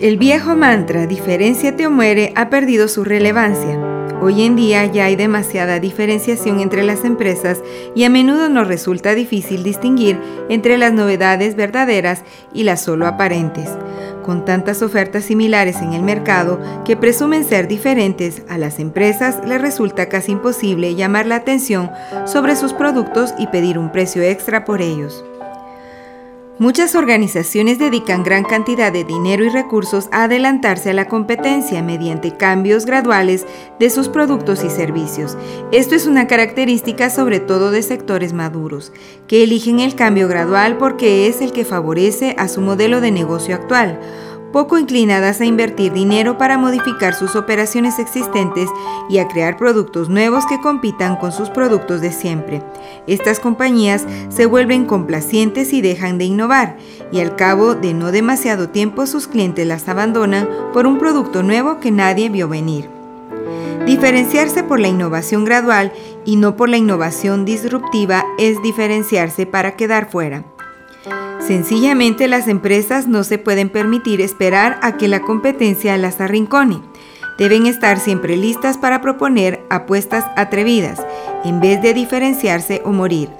El viejo mantra diferenciate o muere ha perdido su relevancia. Hoy en día ya hay demasiada diferenciación entre las empresas y a menudo nos resulta difícil distinguir entre las novedades verdaderas y las solo aparentes. Con tantas ofertas similares en el mercado que presumen ser diferentes, a las empresas les resulta casi imposible llamar la atención sobre sus productos y pedir un precio extra por ellos. Muchas organizaciones dedican gran cantidad de dinero y recursos a adelantarse a la competencia mediante cambios graduales de sus productos y servicios. Esto es una característica sobre todo de sectores maduros, que eligen el cambio gradual porque es el que favorece a su modelo de negocio actual poco inclinadas a invertir dinero para modificar sus operaciones existentes y a crear productos nuevos que compitan con sus productos de siempre. Estas compañías se vuelven complacientes y dejan de innovar, y al cabo de no demasiado tiempo sus clientes las abandonan por un producto nuevo que nadie vio venir. Diferenciarse por la innovación gradual y no por la innovación disruptiva es diferenciarse para quedar fuera. Sencillamente las empresas no se pueden permitir esperar a que la competencia las arrincone. Deben estar siempre listas para proponer apuestas atrevidas, en vez de diferenciarse o morir.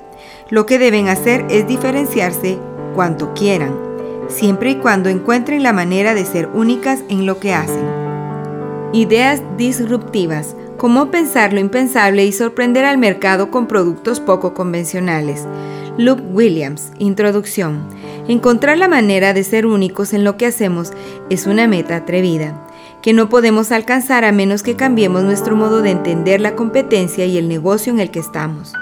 Lo que deben hacer es diferenciarse cuanto quieran, siempre y cuando encuentren la manera de ser únicas en lo que hacen. Ideas disruptivas. Cómo pensar lo impensable y sorprender al mercado con productos poco convencionales. Luke Williams, Introducción. Encontrar la manera de ser únicos en lo que hacemos es una meta atrevida, que no podemos alcanzar a menos que cambiemos nuestro modo de entender la competencia y el negocio en el que estamos.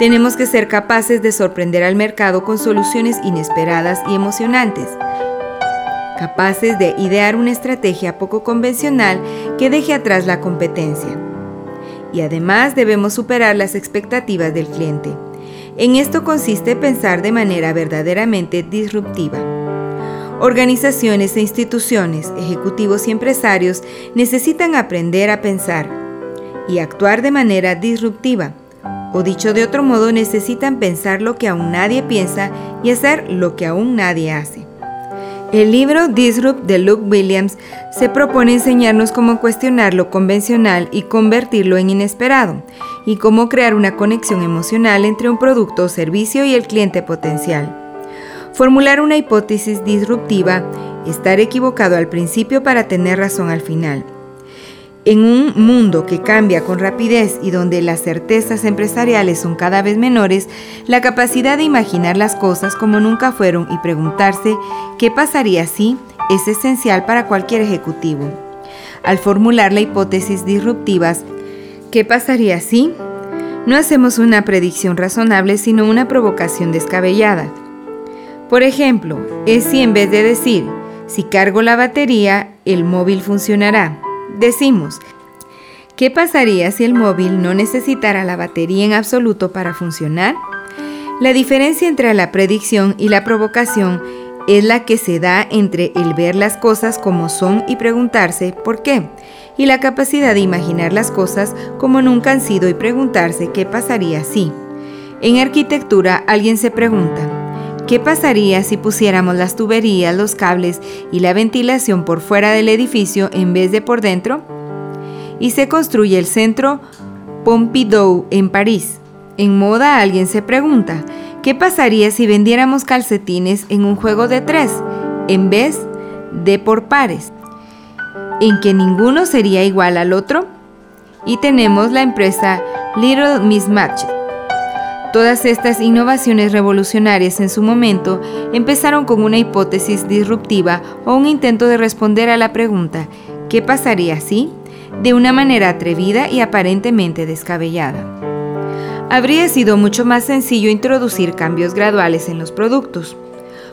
Tenemos que ser capaces de sorprender al mercado con soluciones inesperadas y emocionantes, capaces de idear una estrategia poco convencional que deje atrás la competencia. Y además debemos superar las expectativas del cliente. En esto consiste pensar de manera verdaderamente disruptiva. Organizaciones e instituciones, ejecutivos y empresarios necesitan aprender a pensar y actuar de manera disruptiva. O dicho de otro modo, necesitan pensar lo que aún nadie piensa y hacer lo que aún nadie hace. El libro Disrupt de Luke Williams se propone enseñarnos cómo cuestionar lo convencional y convertirlo en inesperado, y cómo crear una conexión emocional entre un producto o servicio y el cliente potencial. Formular una hipótesis disruptiva, estar equivocado al principio para tener razón al final. En un mundo que cambia con rapidez y donde las certezas empresariales son cada vez menores, la capacidad de imaginar las cosas como nunca fueron y preguntarse qué pasaría si es esencial para cualquier ejecutivo. Al formular la hipótesis disruptivas, ¿qué pasaría si? No hacemos una predicción razonable, sino una provocación descabellada. Por ejemplo, es si en vez de decir, si cargo la batería, el móvil funcionará Decimos, ¿qué pasaría si el móvil no necesitara la batería en absoluto para funcionar? La diferencia entre la predicción y la provocación es la que se da entre el ver las cosas como son y preguntarse por qué, y la capacidad de imaginar las cosas como nunca han sido y preguntarse qué pasaría si. En arquitectura alguien se pregunta, ¿qué pasaría si pusiéramos las tuberías, los cables y la ventilación por fuera del edificio en vez de por dentro? Y se construye el centro Pompidou en París. En moda alguien se pregunta, ¿qué pasaría si vendiéramos calcetines en un juego de tres en vez de por pares? ¿En que ninguno sería igual al otro? Y tenemos la empresa Little Mismatch Todas estas innovaciones revolucionarias en su momento empezaron con una hipótesis disruptiva o un intento de responder a la pregunta ¿qué pasaría si? de una manera atrevida y aparentemente descabellada. Habría sido mucho más sencillo introducir cambios graduales en los productos.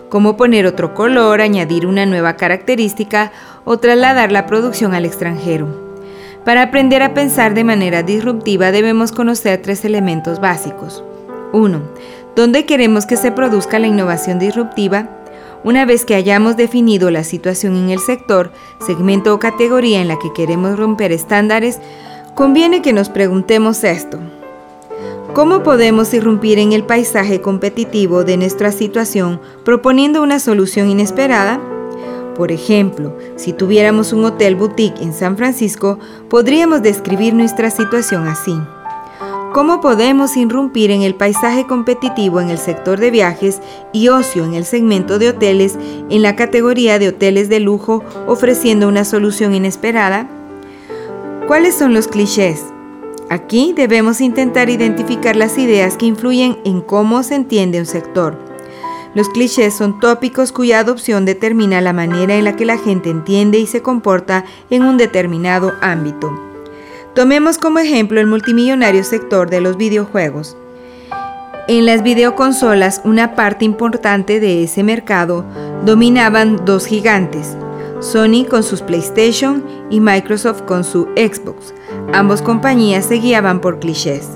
como poner otro color, añadir una nueva característica o trasladar la producción al extranjero. Para aprender a pensar de manera disruptiva debemos conocer tres elementos básicos. 1. ¿Dónde queremos que se produzca la innovación disruptiva? Una vez que hayamos definido la situación en el sector, segmento o categoría en la que queremos romper estándares, conviene que nos preguntemos esto. ¿Cómo podemos irrumpir en el paisaje competitivo de nuestra situación proponiendo una solución inesperada? Por ejemplo, si tuviéramos un hotel boutique en San Francisco, podríamos describir nuestra situación así. ¿Cómo podemos irrumpir en el paisaje competitivo en el sector de viajes y ocio en el segmento de hoteles en la categoría de hoteles de lujo ofreciendo una solución inesperada? ¿Cuáles son los clichés? Aquí debemos intentar identificar las ideas que influyen en cómo se entiende un sector. Los clichés son tópicos cuya adopción determina la manera en la que la gente entiende y se comporta en un determinado ámbito. Tomemos como ejemplo el multimillonario sector de los videojuegos. En las videoconsolas, una parte importante de ese mercado dominaban dos gigantes, Sony con sus PlayStation y Microsoft con su Xbox. Ambas compañías se guiaban por clichés.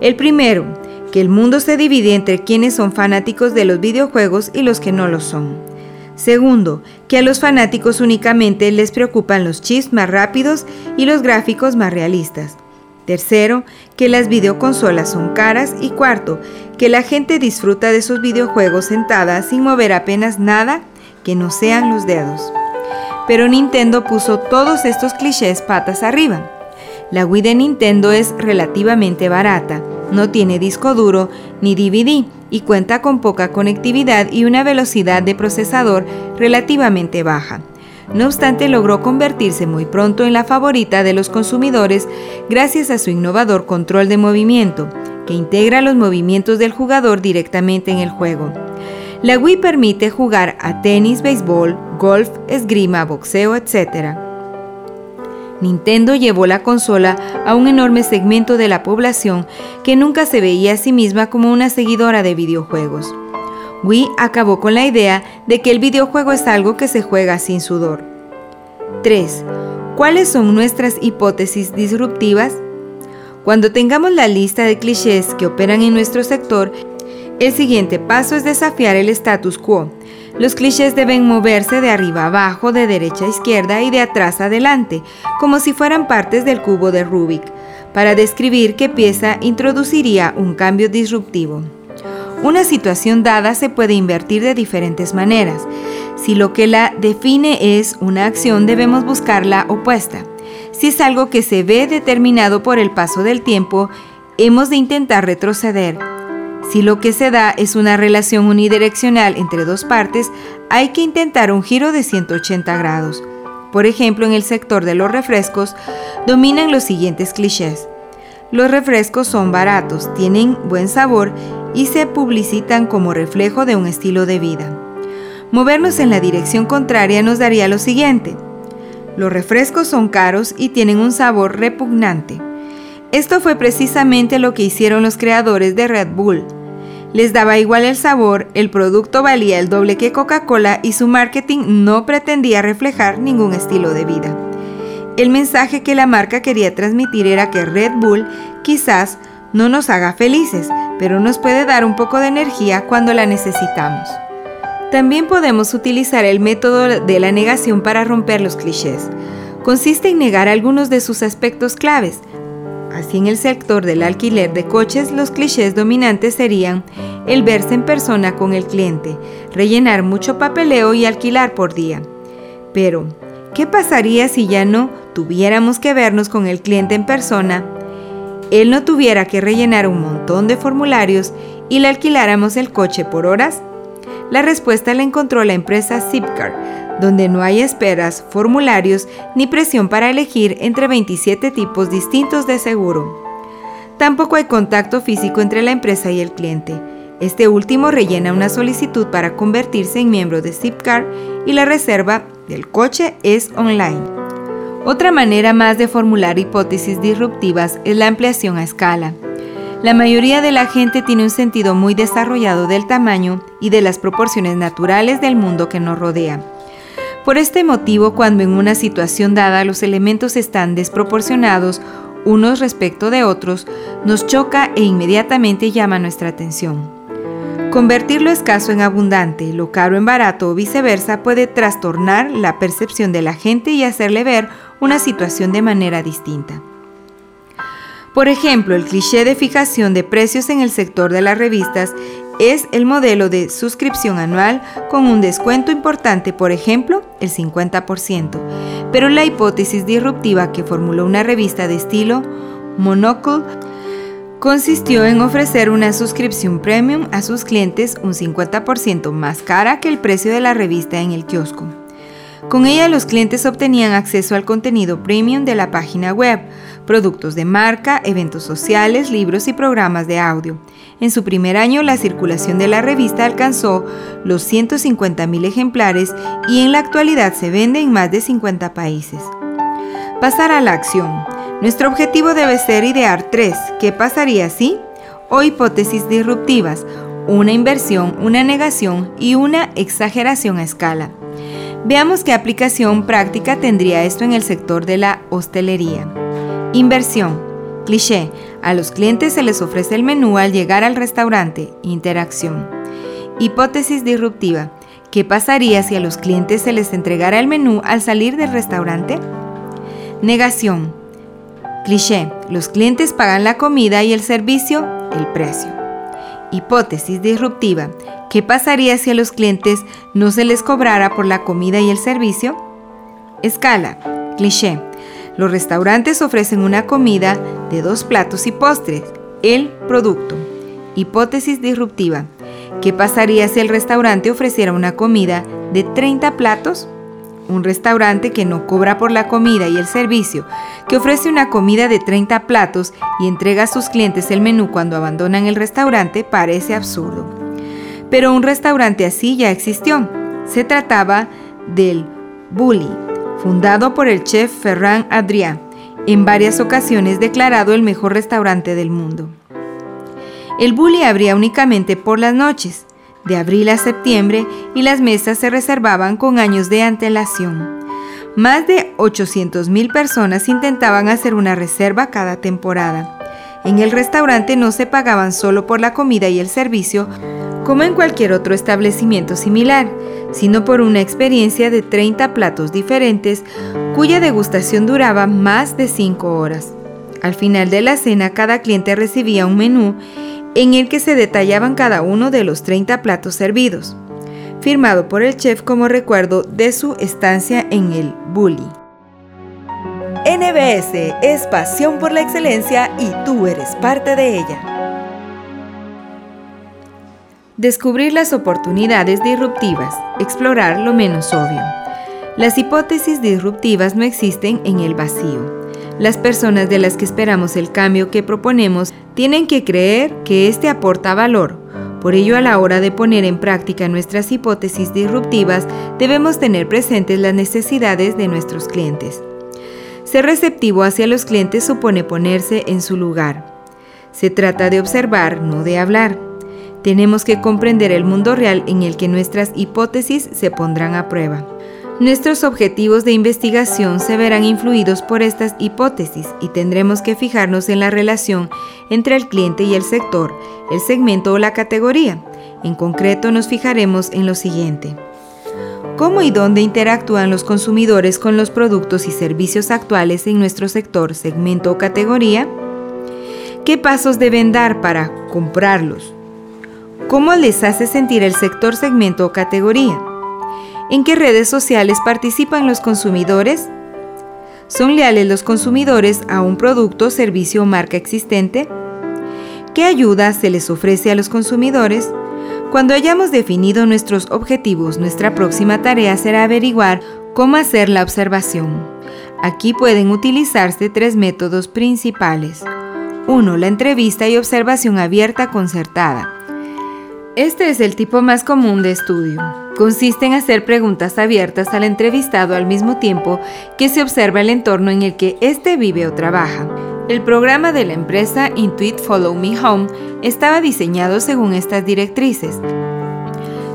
El primero, que el mundo se divide entre quienes son fanáticos de los videojuegos y los que no lo son. Segundo, que a los fanáticos únicamente les preocupan los chips más rápidos y los gráficos más realistas. Tercero, que las videoconsolas son caras. Y cuarto, que la gente disfruta de sus videojuegos sentada sin mover apenas nada que no sean los dedos. Pero Nintendo puso todos estos clichés patas arriba. La Wii de Nintendo es relativamente barata, no tiene disco duro ni DVD y cuenta con poca conectividad y una velocidad de procesador relativamente baja. No obstante, logró convertirse muy pronto en la favorita de los consumidores gracias a su innovador control de movimiento, que integra los movimientos del jugador directamente en el juego. La Wii permite jugar a tenis, béisbol, golf, esgrima, boxeo, etc. Nintendo llevó la consola a un enorme segmento de la población que nunca se veía a sí misma como una seguidora de videojuegos. Wii acabó con la idea de que el videojuego es algo que se juega sin sudor. 3. ¿Cuáles son nuestras hipótesis disruptivas? Cuando tengamos la lista de clichés que operan en nuestro sector, el siguiente paso es desafiar el status quo los clichés deben moverse de arriba abajo, de derecha a izquierda y de atrás adelante, como si fueran partes del cubo de Rubik, para describir qué pieza introduciría un cambio disruptivo. Una situación dada se puede invertir de diferentes maneras. Si lo que la define es una acción, debemos buscar la opuesta. Si es algo que se ve determinado por el paso del tiempo, hemos de intentar retroceder si lo que se da es una relación unidireccional entre dos partes, hay que intentar un giro de 180 grados. Por ejemplo, en el sector de los refrescos dominan los siguientes clichés. Los refrescos son baratos, tienen buen sabor y se publicitan como reflejo de un estilo de vida. Movernos en la dirección contraria nos daría lo siguiente. Los refrescos son caros y tienen un sabor repugnante. Esto fue precisamente lo que hicieron los creadores de Red Bull. Les daba igual el sabor, el producto valía el doble que Coca-Cola y su marketing no pretendía reflejar ningún estilo de vida. El mensaje que la marca quería transmitir era que Red Bull quizás no nos haga felices, pero nos puede dar un poco de energía cuando la necesitamos. También podemos utilizar el método de la negación para romper los clichés. Consiste en negar algunos de sus aspectos claves, Así en el sector del alquiler de coches los clichés dominantes serían el verse en persona con el cliente, rellenar mucho papeleo y alquilar por día. Pero, ¿qué pasaría si ya no tuviéramos que vernos con el cliente en persona? Él no tuviera que rellenar un montón de formularios y le alquiláramos el coche por horas? La respuesta la encontró la empresa Zipcar, donde no hay esperas, formularios ni presión para elegir entre 27 tipos distintos de seguro. Tampoco hay contacto físico entre la empresa y el cliente. Este último rellena una solicitud para convertirse en miembro de Zipcar y la reserva del coche es online. Otra manera más de formular hipótesis disruptivas es la ampliación a escala. La mayoría de la gente tiene un sentido muy desarrollado del tamaño y de las proporciones naturales del mundo que nos rodea. Por este motivo, cuando en una situación dada los elementos están desproporcionados unos respecto de otros, nos choca e inmediatamente llama nuestra atención. Convertir lo escaso en abundante, lo caro en barato o viceversa puede trastornar la percepción de la gente y hacerle ver una situación de manera distinta. Por ejemplo, el cliché de fijación de precios en el sector de las revistas es el modelo de suscripción anual con un descuento importante, por ejemplo, el 50%. Pero la hipótesis disruptiva que formuló una revista de estilo Monocle consistió en ofrecer una suscripción premium a sus clientes un 50% más cara que el precio de la revista en el kiosco. Con ella los clientes obtenían acceso al contenido premium de la página web, productos de marca, eventos sociales, libros y programas de audio. En su primer año la circulación de la revista alcanzó los 150.000 ejemplares y en la actualidad se vende en más de 50 países. Pasar a la acción. Nuestro objetivo debe ser idear tres. ¿Qué pasaría si? O hipótesis disruptivas, una inversión, una negación y una exageración a escala. Veamos qué aplicación práctica tendría esto en el sector de la hostelería. Inversión. Cliché. A los clientes se les ofrece el menú al llegar al restaurante. Interacción. Hipótesis disruptiva. ¿Qué pasaría si a los clientes se les entregara el menú al salir del restaurante? Negación. Cliché. Los clientes pagan la comida y el servicio el precio. Hipótesis disruptiva. ¿Qué pasaría si a los clientes no se les cobrara por la comida y el servicio? Escala. Cliché. Los restaurantes ofrecen una comida de dos platos y postres. El producto. Hipótesis disruptiva. ¿Qué pasaría si el restaurante ofreciera una comida de 30 platos? Un restaurante que no cobra por la comida y el servicio, que ofrece una comida de 30 platos y entrega a sus clientes el menú cuando abandonan el restaurante, parece absurdo pero un restaurante así ya existió. Se trataba del Bully, fundado por el chef Ferran Adrià, en varias ocasiones declarado el mejor restaurante del mundo. El Bully abría únicamente por las noches, de abril a septiembre, y las mesas se reservaban con años de antelación. Más de 800.000 personas intentaban hacer una reserva cada temporada. En el restaurante no se pagaban solo por la comida y el servicio, como en cualquier otro establecimiento similar, sino por una experiencia de 30 platos diferentes cuya degustación duraba más de 5 horas. Al final de la cena cada cliente recibía un menú en el que se detallaban cada uno de los 30 platos servidos, firmado por el chef como recuerdo de su estancia en el Bully. NBS es pasión por la excelencia y tú eres parte de ella. Descubrir las oportunidades disruptivas, explorar lo menos obvio. Las hipótesis disruptivas no existen en el vacío. Las personas de las que esperamos el cambio que proponemos tienen que creer que éste aporta valor. Por ello, a la hora de poner en práctica nuestras hipótesis disruptivas, debemos tener presentes las necesidades de nuestros clientes. Ser receptivo hacia los clientes supone ponerse en su lugar. Se trata de observar, no de hablar. Tenemos que comprender el mundo real en el que nuestras hipótesis se pondrán a prueba. Nuestros objetivos de investigación se verán influidos por estas hipótesis y tendremos que fijarnos en la relación entre el cliente y el sector, el segmento o la categoría. En concreto nos fijaremos en lo siguiente. ¿Cómo y dónde interactúan los consumidores con los productos y servicios actuales en nuestro sector, segmento o categoría? ¿Qué pasos deben dar para comprarlos? ¿Cómo les hace sentir el sector, segmento o categoría? ¿En qué redes sociales participan los consumidores? ¿Son leales los consumidores a un producto, servicio o marca existente? ¿Qué ayuda se les ofrece a los consumidores? Cuando hayamos definido nuestros objetivos, nuestra próxima tarea será averiguar cómo hacer la observación. Aquí pueden utilizarse tres métodos principales. 1. La entrevista y observación abierta concertada. Este es el tipo más común de estudio. Consiste en hacer preguntas abiertas al entrevistado al mismo tiempo que se observa el entorno en el que éste vive o trabaja. El programa de la empresa Intuit Follow Me Home estaba diseñado según estas directrices.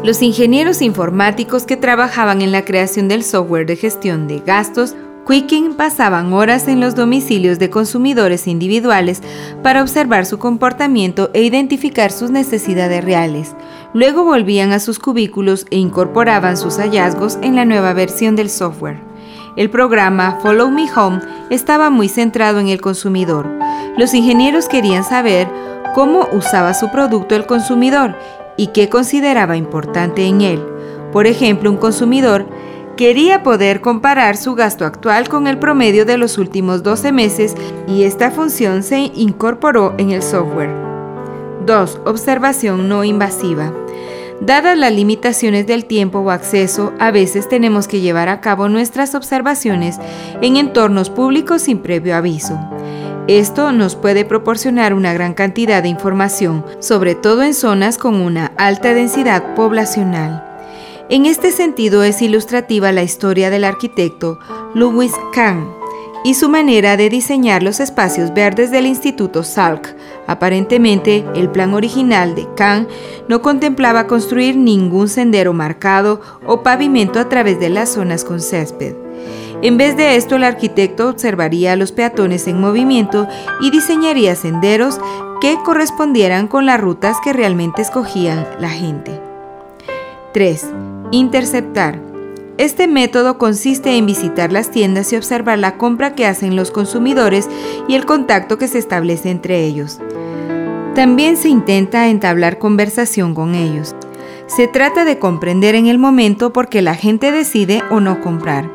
Los ingenieros informáticos que trabajaban en la creación del software de gestión de gastos Quicken pasaban horas en los domicilios de consumidores individuales para observar su comportamiento e identificar sus necesidades reales. Luego volvían a sus cubículos e incorporaban sus hallazgos en la nueva versión del software. El programa Follow Me Home estaba muy centrado en el consumidor. Los ingenieros querían saber cómo usaba su producto el consumidor y qué consideraba importante en él. Por ejemplo, un consumidor quería poder comparar su gasto actual con el promedio de los últimos 12 meses y esta función se incorporó en el software. 2. Observación no invasiva. Dadas las limitaciones del tiempo o acceso, a veces tenemos que llevar a cabo nuestras observaciones en entornos públicos sin previo aviso. Esto nos puede proporcionar una gran cantidad de información, sobre todo en zonas con una alta densidad poblacional. En este sentido es ilustrativa la historia del arquitecto Louis Kahn y su manera de diseñar los espacios verdes del Instituto Salk. Aparentemente, el plan original de Kahn no contemplaba construir ningún sendero marcado o pavimento a través de las zonas con césped. En vez de esto, el arquitecto observaría a los peatones en movimiento y diseñaría senderos que correspondieran con las rutas que realmente escogían la gente. 3. Interceptar. Este método consiste en visitar las tiendas y observar la compra que hacen los consumidores y el contacto que se establece entre ellos. También se intenta entablar conversación con ellos. Se trata de comprender en el momento por qué la gente decide o no comprar.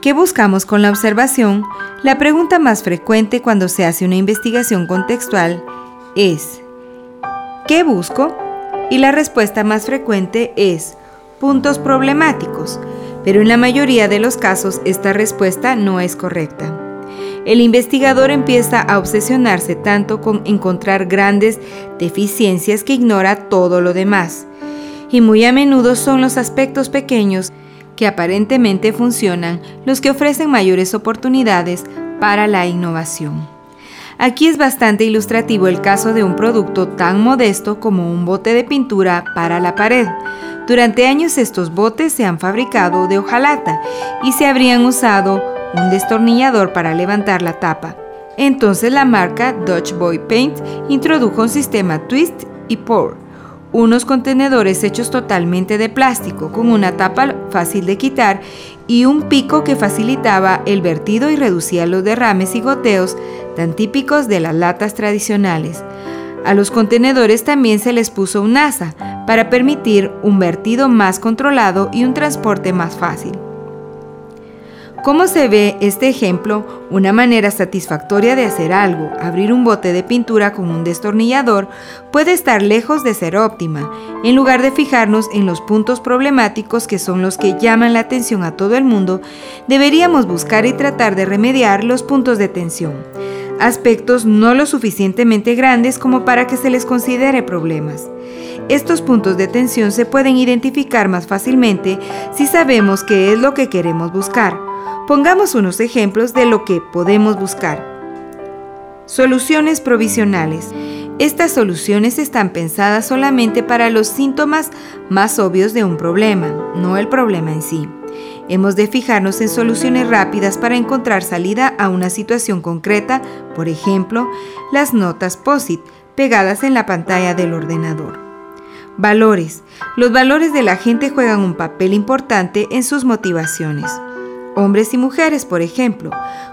¿Qué buscamos con la observación? La pregunta más frecuente cuando se hace una investigación contextual es ¿qué busco? Y la respuesta más frecuente es puntos problemáticos, pero en la mayoría de los casos esta respuesta no es correcta. El investigador empieza a obsesionarse tanto con encontrar grandes deficiencias que ignora todo lo demás. Y muy a menudo son los aspectos pequeños que aparentemente funcionan los que ofrecen mayores oportunidades para la innovación. Aquí es bastante ilustrativo el caso de un producto tan modesto como un bote de pintura para la pared, durante años estos botes se han fabricado de hojalata y se habrían usado un destornillador para levantar la tapa. Entonces la marca Dutch Boy Paint introdujo un sistema twist y pour, unos contenedores hechos totalmente de plástico con una tapa fácil de quitar y un pico que facilitaba el vertido y reducía los derrames y goteos tan típicos de las latas tradicionales. A los contenedores también se les puso un asa para permitir un vertido más controlado y un transporte más fácil. ¿Cómo se ve este ejemplo? Una manera satisfactoria de hacer algo, abrir un bote de pintura con un destornillador, puede estar lejos de ser óptima. En lugar de fijarnos en los puntos problemáticos que son los que llaman la atención a todo el mundo, deberíamos buscar y tratar de remediar los puntos de tensión aspectos no lo suficientemente grandes como para que se les considere problemas. Estos puntos de tensión se pueden identificar más fácilmente si sabemos qué es lo que queremos buscar. Pongamos unos ejemplos de lo que podemos buscar. Soluciones provisionales. Estas soluciones están pensadas solamente para los síntomas más obvios de un problema, no el problema en sí. Hemos de fijarnos en soluciones rápidas para encontrar salida a una situación concreta, por ejemplo, las notas POSIT pegadas en la pantalla del ordenador. Valores. Los valores de la gente juegan un papel importante en sus motivaciones. Hombres y mujeres, por ejemplo,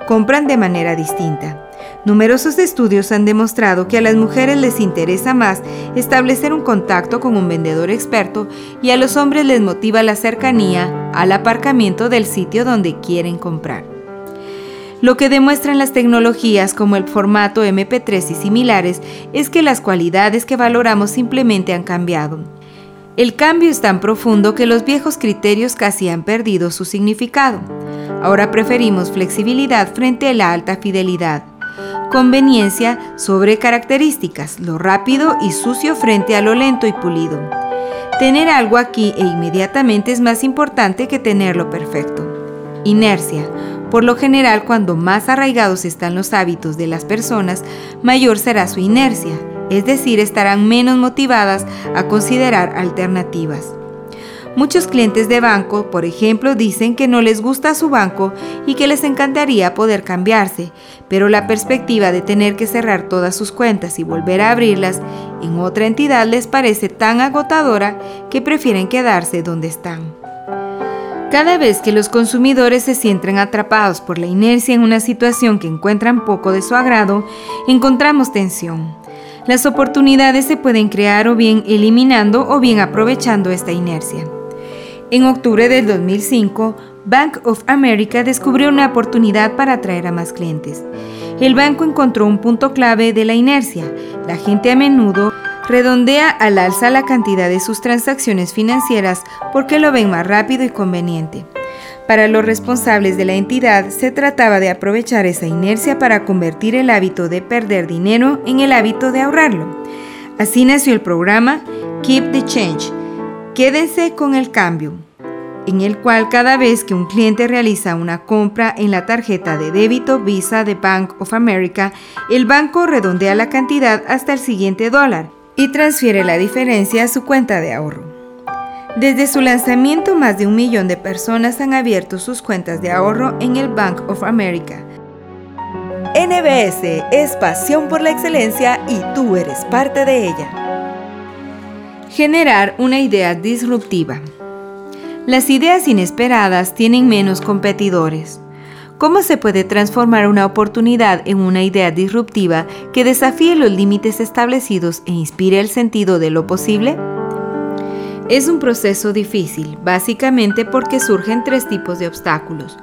compran de manera distinta. Numerosos estudios han demostrado que a las mujeres les interesa más establecer un contacto con un vendedor experto y a los hombres les motiva la cercanía al aparcamiento del sitio donde quieren comprar. Lo que demuestran las tecnologías como el formato MP3 y similares es que las cualidades que valoramos simplemente han cambiado. El cambio es tan profundo que los viejos criterios casi han perdido su significado. Ahora preferimos flexibilidad frente a la alta fidelidad conveniencia sobre características, lo rápido y sucio frente a lo lento y pulido. Tener algo aquí e inmediatamente es más importante que tenerlo perfecto. Inercia. Por lo general, cuando más arraigados están los hábitos de las personas, mayor será su inercia, es decir, estarán menos motivadas a considerar alternativas. Muchos clientes de banco, por ejemplo, dicen que no les gusta su banco y que les encantaría poder cambiarse, pero la perspectiva de tener que cerrar todas sus cuentas y volver a abrirlas en otra entidad les parece tan agotadora que prefieren quedarse donde están. Cada vez que los consumidores se sienten atrapados por la inercia en una situación que encuentran poco de su agrado, encontramos tensión. Las oportunidades se pueden crear o bien eliminando o bien aprovechando esta inercia. En octubre del 2005, Bank of America descubrió una oportunidad para atraer a más clientes. El banco encontró un punto clave de la inercia. La gente a menudo redondea al alza la cantidad de sus transacciones financieras porque lo ven más rápido y conveniente. Para los responsables de la entidad se trataba de aprovechar esa inercia para convertir el hábito de perder dinero en el hábito de ahorrarlo. Así nació el programa Keep the Change, Quédense con el cambio, en el cual cada vez que un cliente realiza una compra en la tarjeta de débito Visa de Bank of America, el banco redondea la cantidad hasta el siguiente dólar y transfiere la diferencia a su cuenta de ahorro. Desde su lanzamiento, más de un millón de personas han abierto sus cuentas de ahorro en el Bank of America. NBS es pasión por la excelencia y tú eres parte de ella. Generar una idea disruptiva. Las ideas inesperadas tienen menos competidores. ¿Cómo se puede transformar una oportunidad en una idea disruptiva que desafíe los límites establecidos e inspire el sentido de lo posible? Es un proceso difícil, básicamente porque surgen tres tipos de obstáculos.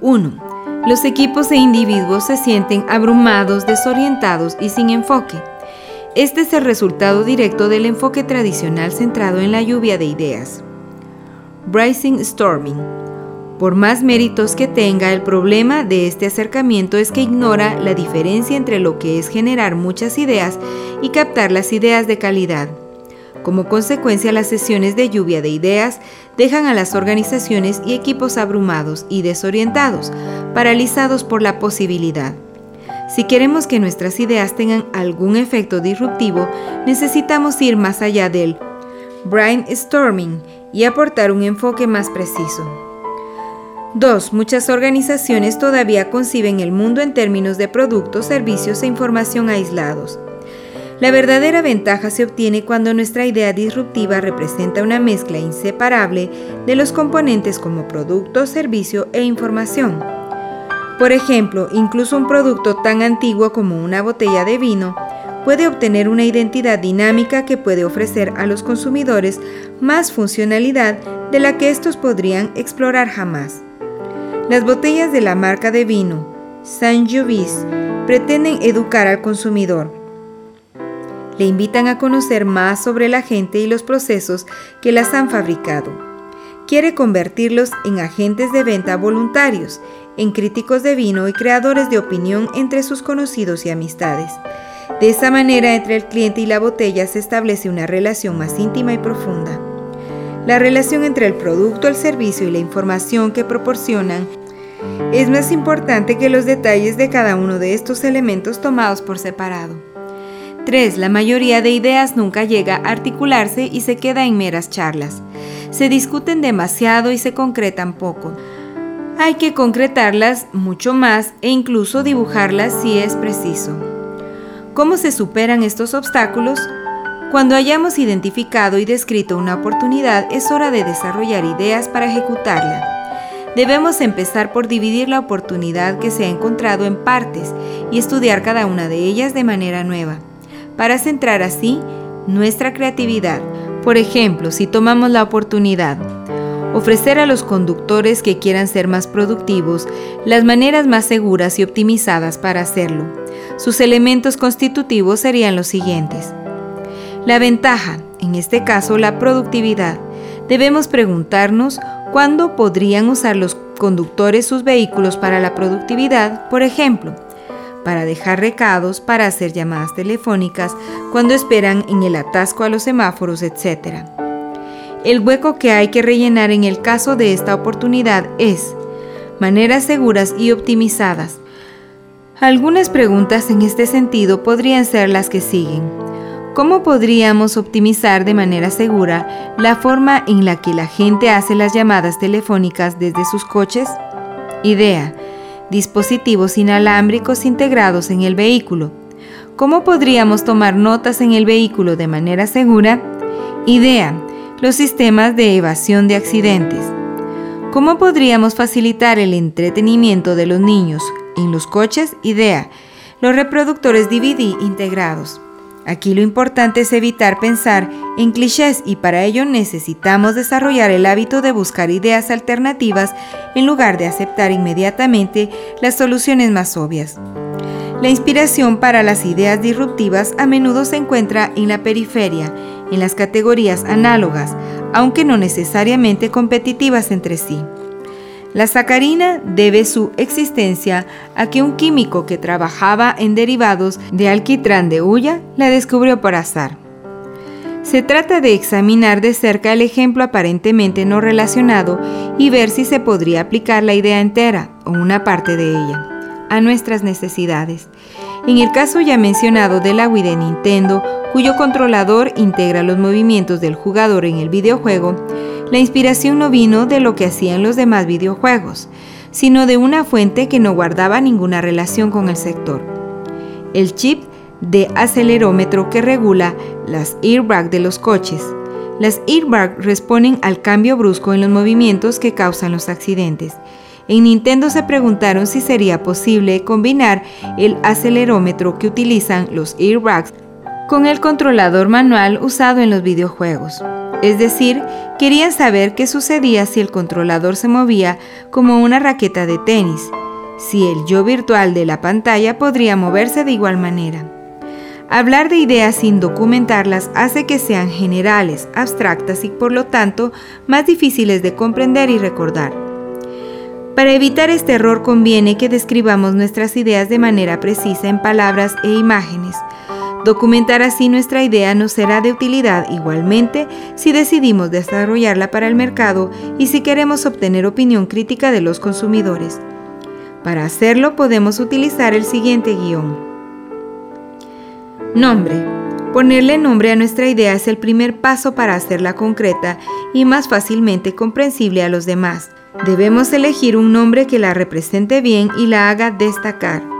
1. Los equipos e individuos se sienten abrumados, desorientados y sin enfoque. Este es el resultado directo del enfoque tradicional centrado en la lluvia de ideas. Bracing Storming. Por más méritos que tenga, el problema de este acercamiento es que ignora la diferencia entre lo que es generar muchas ideas y captar las ideas de calidad. Como consecuencia, las sesiones de lluvia de ideas dejan a las organizaciones y equipos abrumados y desorientados, paralizados por la posibilidad. Si queremos que nuestras ideas tengan algún efecto disruptivo, necesitamos ir más allá del brainstorming y aportar un enfoque más preciso. 2. Muchas organizaciones todavía conciben el mundo en términos de productos, servicios e información aislados. La verdadera ventaja se obtiene cuando nuestra idea disruptiva representa una mezcla inseparable de los componentes como producto, servicio e información. Por ejemplo, incluso un producto tan antiguo como una botella de vino puede obtener una identidad dinámica que puede ofrecer a los consumidores más funcionalidad de la que estos podrían explorar jamás. Las botellas de la marca de vino Saint-Jovis pretenden educar al consumidor. Le invitan a conocer más sobre la gente y los procesos que las han fabricado. Quiere convertirlos en agentes de venta voluntarios en críticos de vino y creadores de opinión entre sus conocidos y amistades. De esa manera, entre el cliente y la botella se establece una relación más íntima y profunda. La relación entre el producto, el servicio y la información que proporcionan es más importante que los detalles de cada uno de estos elementos tomados por separado. 3. La mayoría de ideas nunca llega a articularse y se queda en meras charlas. Se discuten demasiado y se concretan poco hay que concretarlas mucho más e incluso dibujarlas si es preciso. ¿Cómo se superan estos obstáculos? Cuando hayamos identificado y descrito una oportunidad, es hora de desarrollar ideas para ejecutarla. Debemos empezar por dividir la oportunidad que se ha encontrado en partes y estudiar cada una de ellas de manera nueva, para centrar así nuestra creatividad. Por ejemplo, si tomamos la oportunidad ofrecer a los conductores que quieran ser más productivos las maneras más seguras y optimizadas para hacerlo. Sus elementos constitutivos serían los siguientes. La ventaja, en este caso la productividad. Debemos preguntarnos cuándo podrían usar los conductores sus vehículos para la productividad, por ejemplo, para dejar recados, para hacer llamadas telefónicas, cuando esperan en el atasco a los semáforos, etc. El hueco que hay que rellenar en el caso de esta oportunidad es maneras seguras y optimizadas. Algunas preguntas en este sentido podrían ser las que siguen. ¿Cómo podríamos optimizar de manera segura la forma en la que la gente hace las llamadas telefónicas desde sus coches? Idea. Dispositivos inalámbricos integrados en el vehículo. ¿Cómo podríamos tomar notas en el vehículo de manera segura? Idea. Los sistemas de evasión de accidentes. ¿Cómo podríamos facilitar el entretenimiento de los niños en los coches? Idea. Los reproductores DVD integrados. Aquí lo importante es evitar pensar en clichés y para ello necesitamos desarrollar el hábito de buscar ideas alternativas en lugar de aceptar inmediatamente las soluciones más obvias. La inspiración para las ideas disruptivas a menudo se encuentra en la periferia, en las categorías análogas, aunque no necesariamente competitivas entre sí. La sacarina debe su existencia a que un químico que trabajaba en derivados de alquitrán de hulla la descubrió por azar. Se trata de examinar de cerca el ejemplo aparentemente no relacionado y ver si se podría aplicar la idea entera o una parte de ella a nuestras necesidades. En el caso ya mencionado del Wii de Nintendo, cuyo controlador integra los movimientos del jugador en el videojuego, la inspiración no vino de lo que hacían los demás videojuegos, sino de una fuente que no guardaba ninguna relación con el sector. El chip de acelerómetro que regula las airbags de los coches. Las airbags responden al cambio brusco en los movimientos que causan los accidentes. En Nintendo se preguntaron si sería posible combinar el acelerómetro que utilizan los airbags con el controlador manual usado en los videojuegos. Es decir, querían saber qué sucedía si el controlador se movía como una raqueta de tenis, si el yo virtual de la pantalla podría moverse de igual manera. Hablar de ideas sin documentarlas hace que sean generales, abstractas y por lo tanto más difíciles de comprender y recordar. Para evitar este error conviene que describamos nuestras ideas de manera precisa en palabras e imágenes, Documentar así nuestra idea nos será de utilidad igualmente si decidimos desarrollarla para el mercado y si queremos obtener opinión crítica de los consumidores. Para hacerlo podemos utilizar el siguiente guion. Nombre. Ponerle nombre a nuestra idea es el primer paso para hacerla concreta y más fácilmente comprensible a los demás. Debemos elegir un nombre que la represente bien y la haga destacar.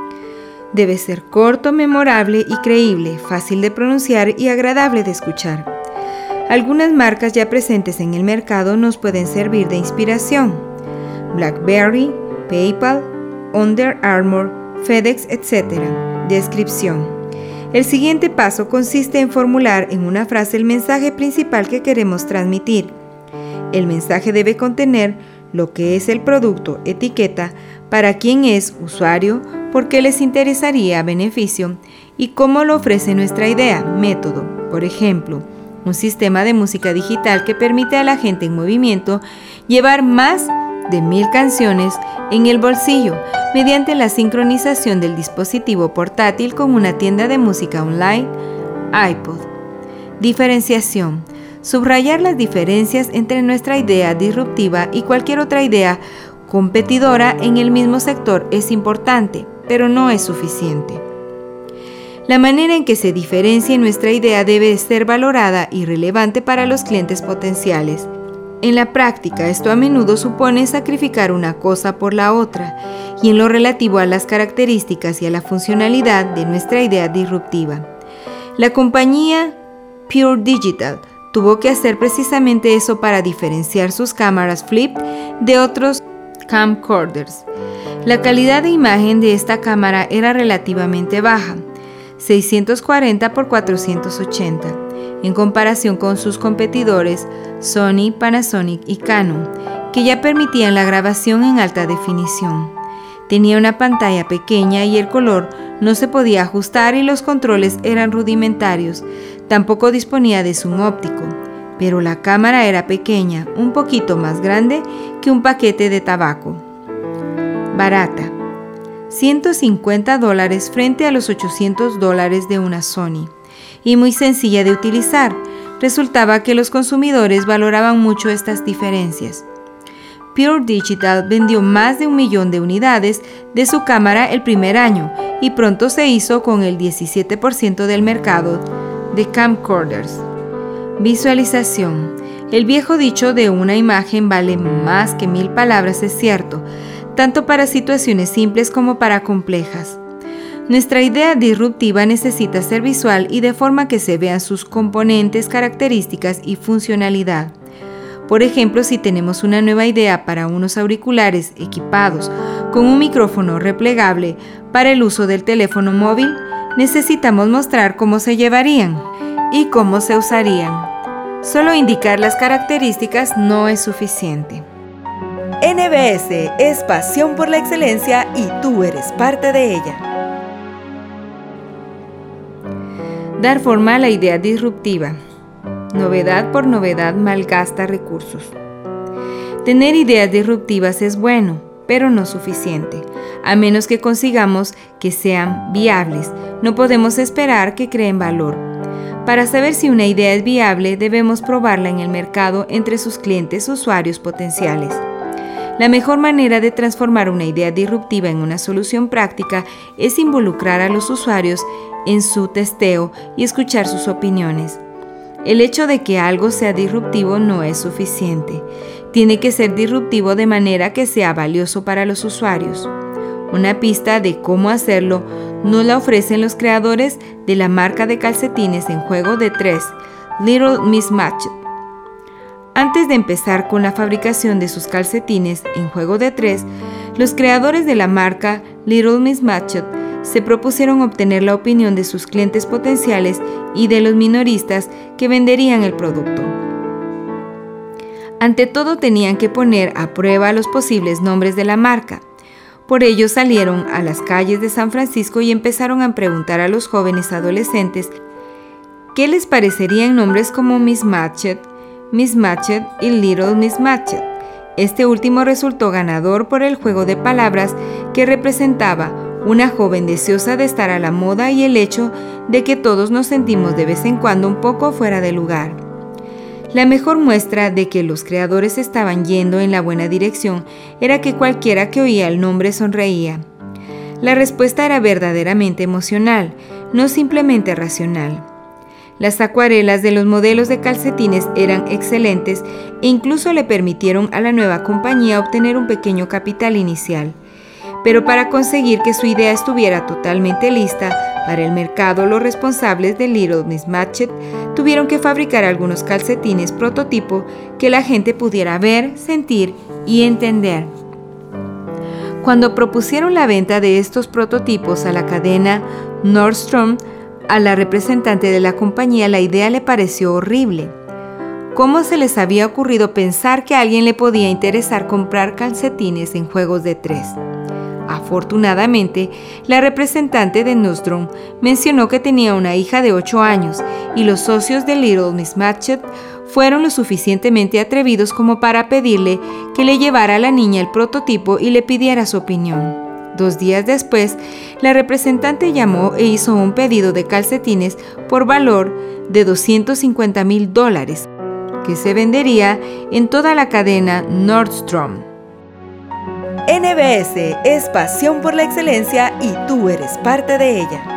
Debe ser corto, memorable y creíble, fácil de pronunciar y agradable de escuchar. Algunas marcas ya presentes en el mercado nos pueden servir de inspiración. BlackBerry, PayPal, Under Armour, FedEx, etc. Descripción. El siguiente paso consiste en formular en una frase el mensaje principal que queremos transmitir. El mensaje debe contener lo que es el producto, etiqueta, para quién es usuario, por qué les interesaría beneficio y cómo lo ofrece nuestra idea, método. Por ejemplo, un sistema de música digital que permite a la gente en movimiento llevar más de mil canciones en el bolsillo mediante la sincronización del dispositivo portátil con una tienda de música online, iPod. Diferenciación. Subrayar las diferencias entre nuestra idea disruptiva y cualquier otra idea competidora en el mismo sector es importante, pero no es suficiente. La manera en que se diferencia nuestra idea debe ser valorada y relevante para los clientes potenciales. En la práctica, esto a menudo supone sacrificar una cosa por la otra, y en lo relativo a las características y a la funcionalidad de nuestra idea disruptiva. La compañía Pure Digital tuvo que hacer precisamente eso para diferenciar sus cámaras flip de otros camcorders. La calidad de imagen de esta cámara era relativamente baja, 640 x 480, en comparación con sus competidores Sony, Panasonic y Canon, que ya permitían la grabación en alta definición. Tenía una pantalla pequeña y el color no se podía ajustar y los controles eran rudimentarios. Tampoco disponía de zoom óptico pero la cámara era pequeña, un poquito más grande que un paquete de tabaco. Barata. 150 dólares frente a los 800 dólares de una Sony. Y muy sencilla de utilizar. Resultaba que los consumidores valoraban mucho estas diferencias. Pure Digital vendió más de un millón de unidades de su cámara el primer año y pronto se hizo con el 17% del mercado de camcorders. Visualización. El viejo dicho de una imagen vale más que mil palabras es cierto, tanto para situaciones simples como para complejas. Nuestra idea disruptiva necesita ser visual y de forma que se vean sus componentes, características y funcionalidad. Por ejemplo, si tenemos una nueva idea para unos auriculares equipados con un micrófono replegable para el uso del teléfono móvil, necesitamos mostrar cómo se llevarían y cómo se usarían. Solo indicar las características no es suficiente. NBS es pasión por la excelencia y tú eres parte de ella. Dar forma a la idea disruptiva. Novedad por novedad malgasta recursos. Tener ideas disruptivas es bueno, pero no suficiente. A menos que consigamos que sean viables, no podemos esperar que creen valor. Para saber si una idea es viable, debemos probarla en el mercado entre sus clientes usuarios potenciales. La mejor manera de transformar una idea disruptiva en una solución práctica es involucrar a los usuarios en su testeo y escuchar sus opiniones. El hecho de que algo sea disruptivo no es suficiente. Tiene que ser disruptivo de manera que sea valioso para los usuarios. Una pista de cómo hacerlo nos la ofrecen los creadores de la marca de calcetines en juego de tres, Little Mismatched. Antes de empezar con la fabricación de sus calcetines en juego de tres, los creadores de la marca Little Mismatched se propusieron obtener la opinión de sus clientes potenciales y de los minoristas que venderían el producto. Ante todo tenían que poner a prueba los posibles nombres de la marca. Por ello salieron a las calles de San Francisco y empezaron a preguntar a los jóvenes adolescentes qué les parecerían nombres como Miss Matchet, Miss Matchet y Little Miss Matchet. Este último resultó ganador por el juego de palabras que representaba una joven deseosa de estar a la moda y el hecho de que todos nos sentimos de vez en cuando un poco fuera de lugar. La mejor muestra de que los creadores estaban yendo en la buena dirección era que cualquiera que oía el nombre sonreía. La respuesta era verdaderamente emocional, no simplemente racional. Las acuarelas de los modelos de calcetines eran excelentes e incluso le permitieron a la nueva compañía obtener un pequeño capital inicial pero para conseguir que su idea estuviera totalmente lista para el mercado, los responsables de Little Miss Matchet tuvieron que fabricar algunos calcetines prototipo que la gente pudiera ver, sentir y entender. Cuando propusieron la venta de estos prototipos a la cadena Nordstrom, a la representante de la compañía la idea le pareció horrible. ¿Cómo se les había ocurrido pensar que a alguien le podía interesar comprar calcetines en juegos de tres? Afortunadamente, la representante de Nordstrom mencionó que tenía una hija de 8 años y los socios de Little Miss Matchet fueron lo suficientemente atrevidos como para pedirle que le llevara a la niña el prototipo y le pidiera su opinión. Dos días después, la representante llamó e hizo un pedido de calcetines por valor de 250 mil dólares, que se vendería en toda la cadena Nordstrom. NBS es pasión por la excelencia y tú eres parte de ella.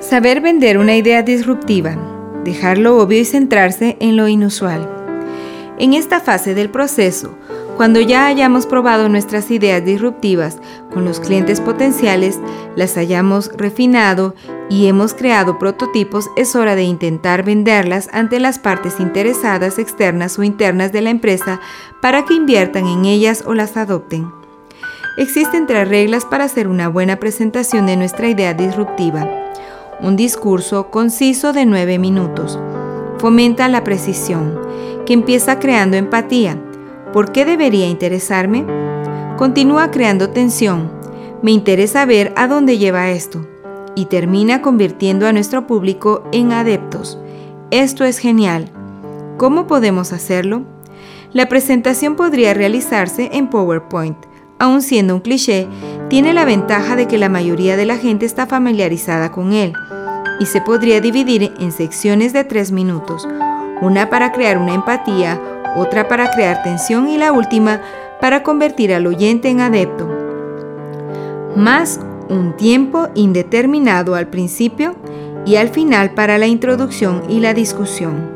Saber vender una idea disruptiva, dejar lo obvio y centrarse en lo inusual. En esta fase del proceso, cuando ya hayamos probado nuestras ideas disruptivas con los clientes potenciales, las hayamos refinado y hemos creado prototipos, es hora de intentar venderlas ante las partes interesadas externas o internas de la empresa para que inviertan en ellas o las adopten. Existen tres reglas para hacer una buena presentación de nuestra idea disruptiva. Un discurso conciso de nueve minutos. Fomenta la precisión, que empieza creando empatía ¿Por qué debería interesarme? Continúa creando tensión. Me interesa ver a dónde lleva esto. Y termina convirtiendo a nuestro público en adeptos. Esto es genial. ¿Cómo podemos hacerlo? La presentación podría realizarse en PowerPoint. Aun siendo un cliché, tiene la ventaja de que la mayoría de la gente está familiarizada con él y se podría dividir en secciones de tres minutos, una para crear una empatía, otra para crear tensión y la última para convertir al oyente en adepto. Más un tiempo indeterminado al principio y al final para la introducción y la discusión.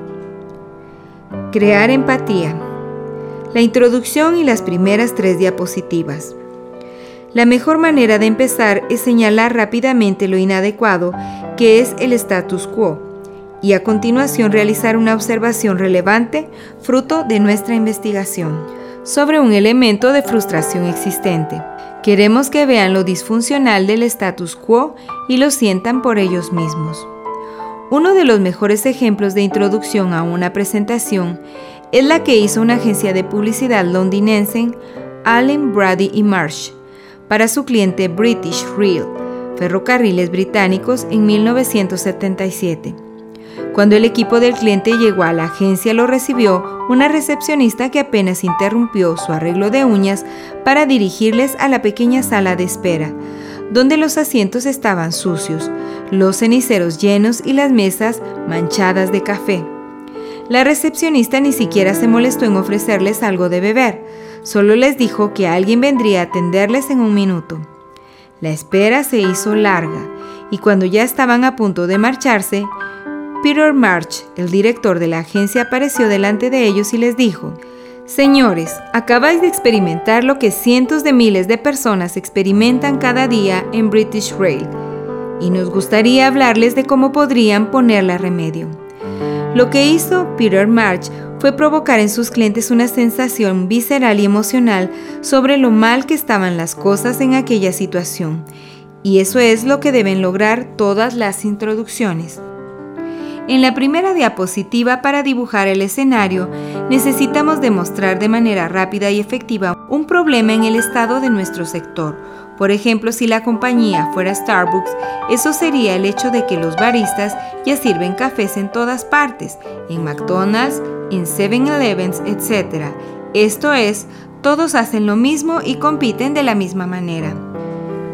Crear empatía. La introducción y las primeras tres diapositivas. La mejor manera de empezar es señalar rápidamente lo inadecuado que es el status quo y a continuación realizar una observación relevante fruto de nuestra investigación sobre un elemento de frustración existente. Queremos que vean lo disfuncional del status quo y lo sientan por ellos mismos. Uno de los mejores ejemplos de introducción a una presentación es la que hizo una agencia de publicidad londinense, Allen Brady y Marsh, para su cliente British Rail, Ferrocarriles Británicos, en 1977. Cuando el equipo del cliente llegó a la agencia lo recibió una recepcionista que apenas interrumpió su arreglo de uñas para dirigirles a la pequeña sala de espera, donde los asientos estaban sucios, los ceniceros llenos y las mesas manchadas de café. La recepcionista ni siquiera se molestó en ofrecerles algo de beber, solo les dijo que alguien vendría a atenderles en un minuto. La espera se hizo larga y cuando ya estaban a punto de marcharse, Peter March, el director de la agencia, apareció delante de ellos y les dijo, Señores, acabáis de experimentar lo que cientos de miles de personas experimentan cada día en British Rail, y nos gustaría hablarles de cómo podrían ponerle remedio. Lo que hizo Peter March fue provocar en sus clientes una sensación visceral y emocional sobre lo mal que estaban las cosas en aquella situación, y eso es lo que deben lograr todas las introducciones. En la primera diapositiva para dibujar el escenario, necesitamos demostrar de manera rápida y efectiva un problema en el estado de nuestro sector. Por ejemplo, si la compañía fuera Starbucks, eso sería el hecho de que los baristas ya sirven cafés en todas partes, en McDonald's, en 7-Elevens, etc. Esto es, todos hacen lo mismo y compiten de la misma manera.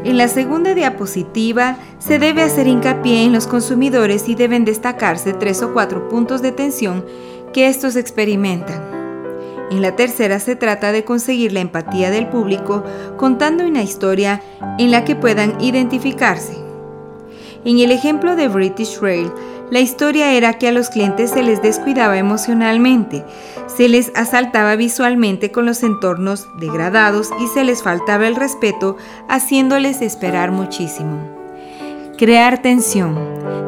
En la segunda diapositiva se debe hacer hincapié en los consumidores y deben destacarse tres o cuatro puntos de tensión que estos experimentan. En la tercera se trata de conseguir la empatía del público contando una historia en la que puedan identificarse. En el ejemplo de British Rail, la historia era que a los clientes se les descuidaba emocionalmente, se les asaltaba visualmente con los entornos degradados y se les faltaba el respeto haciéndoles esperar muchísimo. Crear tensión.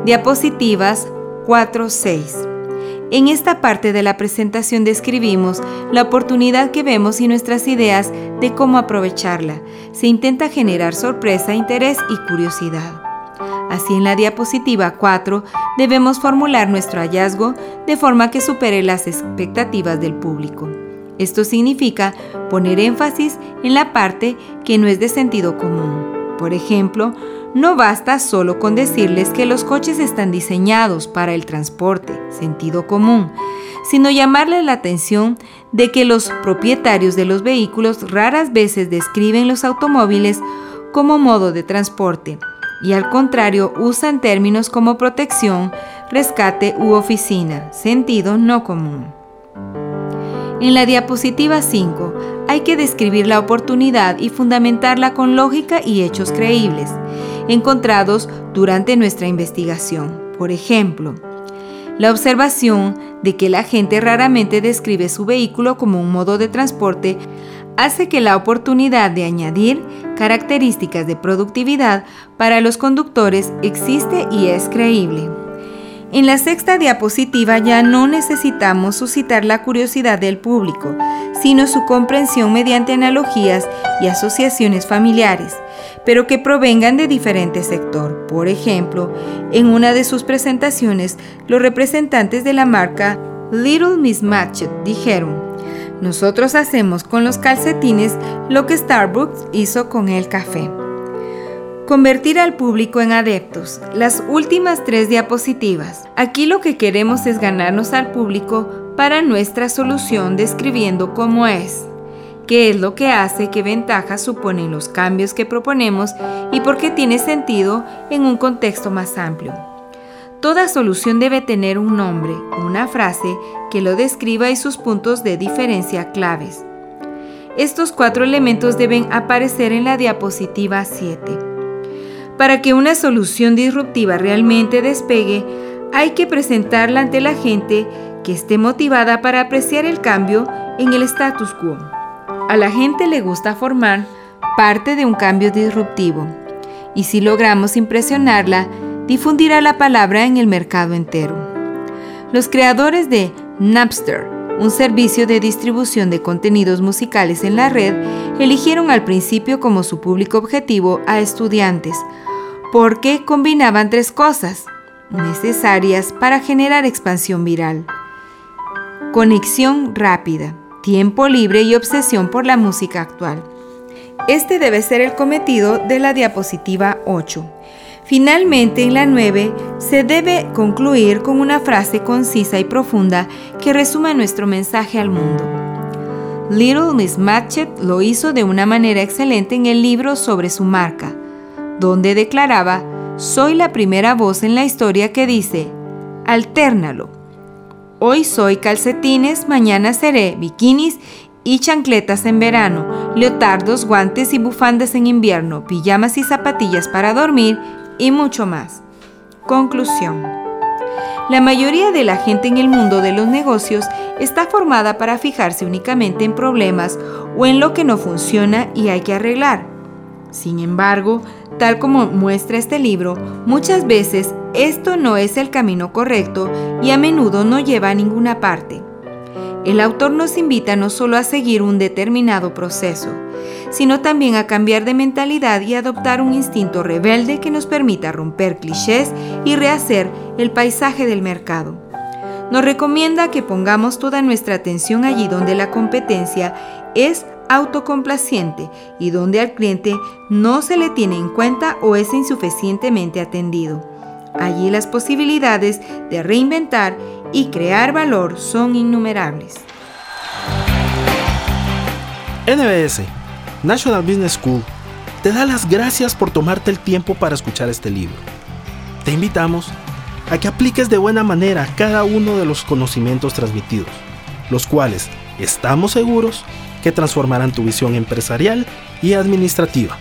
Diapositivas 4-6. En esta parte de la presentación describimos la oportunidad que vemos y nuestras ideas de cómo aprovecharla. Se intenta generar sorpresa, interés y curiosidad. Así en la diapositiva 4 debemos formular nuestro hallazgo de forma que supere las expectativas del público. Esto significa poner énfasis en la parte que no es de sentido común. Por ejemplo, no basta solo con decirles que los coches están diseñados para el transporte, sentido común, sino llamarles la atención de que los propietarios de los vehículos raras veces describen los automóviles como modo de transporte y al contrario usan términos como protección, rescate u oficina, sentido no común. En la diapositiva 5 hay que describir la oportunidad y fundamentarla con lógica y hechos creíbles, encontrados durante nuestra investigación. Por ejemplo, la observación de que la gente raramente describe su vehículo como un modo de transporte hace que la oportunidad de añadir características de productividad para los conductores existe y es creíble. En la sexta diapositiva ya no necesitamos suscitar la curiosidad del público, sino su comprensión mediante analogías y asociaciones familiares, pero que provengan de diferente sector. Por ejemplo, en una de sus presentaciones, los representantes de la marca Little Mismatched dijeron, nosotros hacemos con los calcetines lo que Starbucks hizo con el café. Convertir al público en adeptos. Las últimas tres diapositivas. Aquí lo que queremos es ganarnos al público para nuestra solución describiendo cómo es, qué es lo que hace, qué ventajas suponen los cambios que proponemos y por qué tiene sentido en un contexto más amplio. Toda solución debe tener un nombre, una frase que lo describa y sus puntos de diferencia claves. Estos cuatro elementos deben aparecer en la diapositiva 7. Para que una solución disruptiva realmente despegue, hay que presentarla ante la gente que esté motivada para apreciar el cambio en el status quo. A la gente le gusta formar parte de un cambio disruptivo y si logramos impresionarla, difundirá la palabra en el mercado entero. Los creadores de Napster, un servicio de distribución de contenidos musicales en la red, eligieron al principio como su público objetivo a estudiantes, porque combinaban tres cosas necesarias para generar expansión viral. Conexión rápida, tiempo libre y obsesión por la música actual. Este debe ser el cometido de la diapositiva 8. Finalmente, en la 9, se debe concluir con una frase concisa y profunda que resuma nuestro mensaje al mundo. Little Miss Matchett lo hizo de una manera excelente en el libro sobre su marca, donde declaraba, soy la primera voz en la historia que dice, altérnalo. Hoy soy calcetines, mañana seré bikinis y chancletas en verano, leotardos, guantes y bufandas en invierno, pijamas y zapatillas para dormir y mucho más. Conclusión. La mayoría de la gente en el mundo de los negocios está formada para fijarse únicamente en problemas o en lo que no funciona y hay que arreglar. Sin embargo, tal como muestra este libro, muchas veces esto no es el camino correcto y a menudo no lleva a ninguna parte. El autor nos invita no solo a seguir un determinado proceso, sino también a cambiar de mentalidad y adoptar un instinto rebelde que nos permita romper clichés y rehacer el paisaje del mercado. Nos recomienda que pongamos toda nuestra atención allí donde la competencia es autocomplaciente y donde al cliente no se le tiene en cuenta o es insuficientemente atendido. Allí las posibilidades de reinventar y crear valor son innumerables. NBS, National Business School, te da las gracias por tomarte el tiempo para escuchar este libro. Te invitamos a que apliques de buena manera cada uno de los conocimientos transmitidos, los cuales estamos seguros que transformarán tu visión empresarial y administrativa.